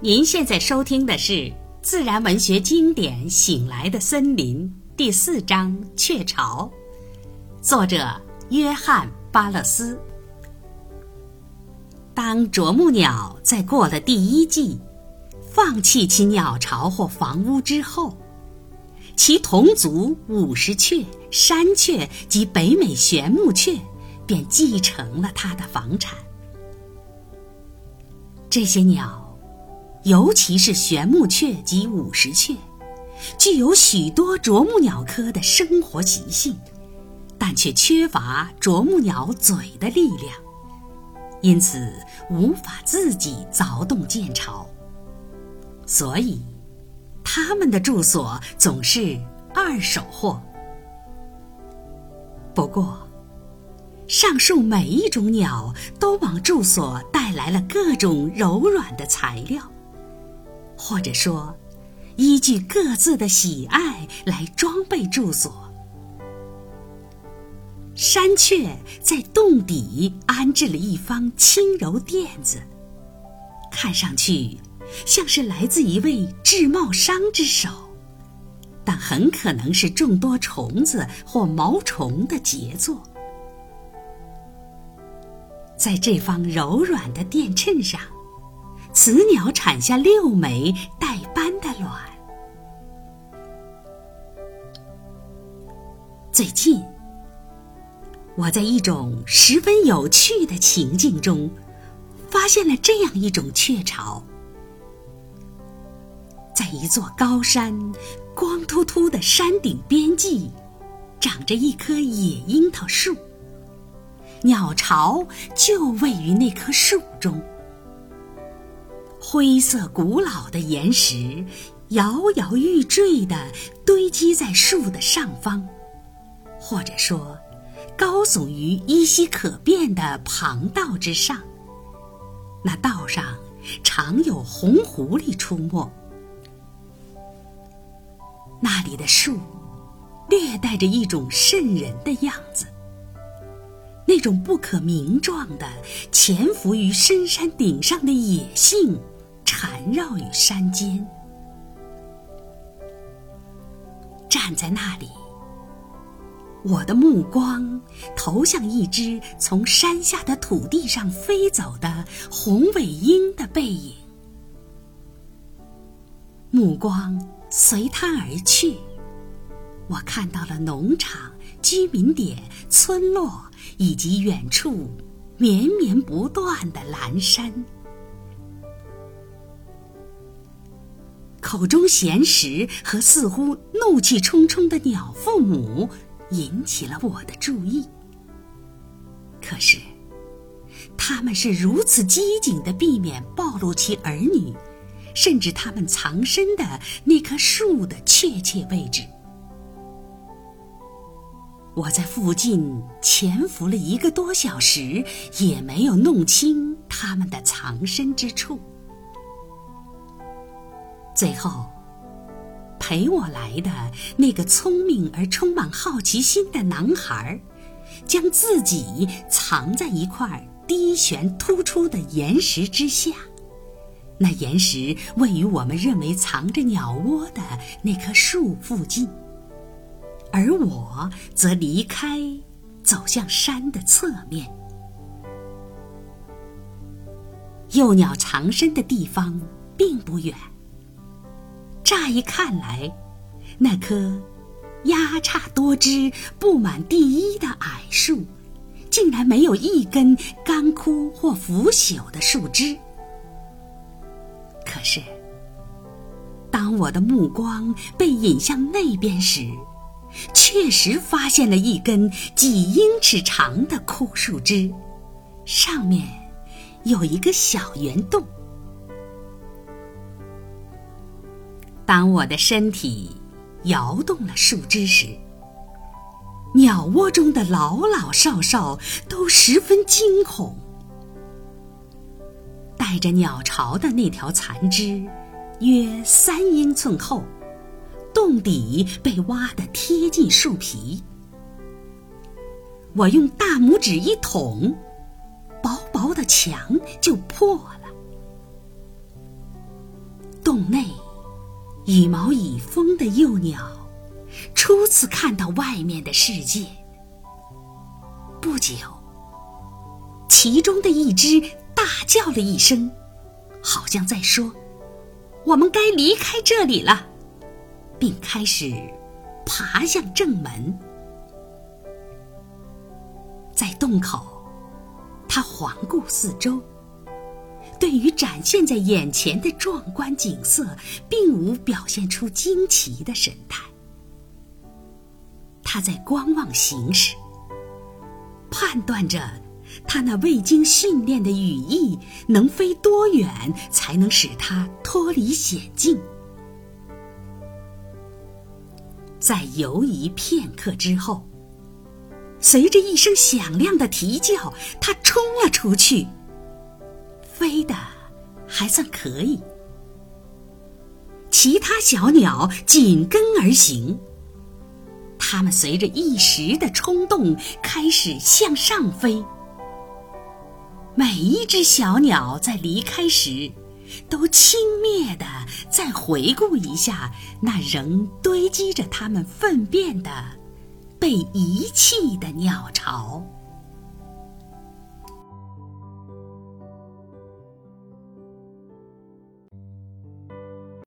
您现在收听的是自然文学经典《醒来的森林》第四章《雀巢》，作者约翰·巴勒斯。当啄木鸟在过了第一季，放弃其鸟巢或房屋之后，其同族五十雀、山雀及北美玄木雀便继承了它的房产。这些鸟，尤其是玄木雀及五十雀，具有许多啄木鸟科的生活习性，但却缺乏啄木鸟嘴的力量，因此无法自己凿洞建巢。所以，它们的住所总是二手货。不过，上述每一种鸟都往住所带来了各种柔软的材料，或者说，依据各自的喜爱来装备住所。山雀在洞底安置了一方轻柔垫子，看上去像是来自一位制帽商之手，但很可能是众多虫子或毛虫的杰作。在这方柔软的垫衬上，雌鸟产下六枚带斑的卵。最近，我在一种十分有趣的情境中，发现了这样一种雀巢：在一座高山光秃秃的山顶边际，长着一棵野樱桃树。鸟巢就位于那棵树中，灰色古老的岩石摇摇欲坠地堆积在树的上方，或者说，高耸于依稀可辨的旁道之上。那道上常有红狐狸出没，那里的树略带着一种瘆人的样子。那种不可名状的潜伏于深山顶上的野性，缠绕于山间。站在那里，我的目光投向一只从山下的土地上飞走的红尾鹰的背影，目光随它而去，我看到了农场、居民点、村落。以及远处绵绵不断的蓝山，口中闲食和似乎怒气冲冲的鸟父母引起了我的注意。可是，他们是如此机警地避免暴露其儿女，甚至他们藏身的那棵树的确切位置。我在附近潜伏了一个多小时，也没有弄清他们的藏身之处。最后，陪我来的那个聪明而充满好奇心的男孩，将自己藏在一块低悬突出的岩石之下。那岩石位于我们认为藏着鸟窝的那棵树附近。而我则离开，走向山的侧面。幼鸟藏身的地方并不远。乍一看来，那棵压杈多枝、布满地衣的矮树，竟然没有一根干枯或腐朽的树枝。可是，当我的目光被引向那边时，确实发现了一根几英尺长的枯树枝，上面有一个小圆洞。当我的身体摇动了树枝时，鸟窝中的老老少少都十分惊恐。带着鸟巢的那条残枝，约三英寸厚。洞底被挖得贴近树皮，我用大拇指一捅，薄薄的墙就破了。洞内羽毛已丰的幼鸟，初次看到外面的世界。不久，其中的一只大叫了一声，好像在说：“我们该离开这里了。”并开始爬向正门。在洞口，他环顾四周。对于展现在眼前的壮观景色，并无表现出惊奇的神态。他在观望形势，判断着他那未经训练的羽翼能飞多远，才能使他脱离险境。在犹疑片刻之后，随着一声响亮的啼叫，他冲了出去。飞的还算可以，其他小鸟紧跟而行。它们随着一时的冲动开始向上飞。每一只小鸟在离开时，都轻蔑地再回顾一下那仍堆积着它们粪便的被遗弃的鸟巢。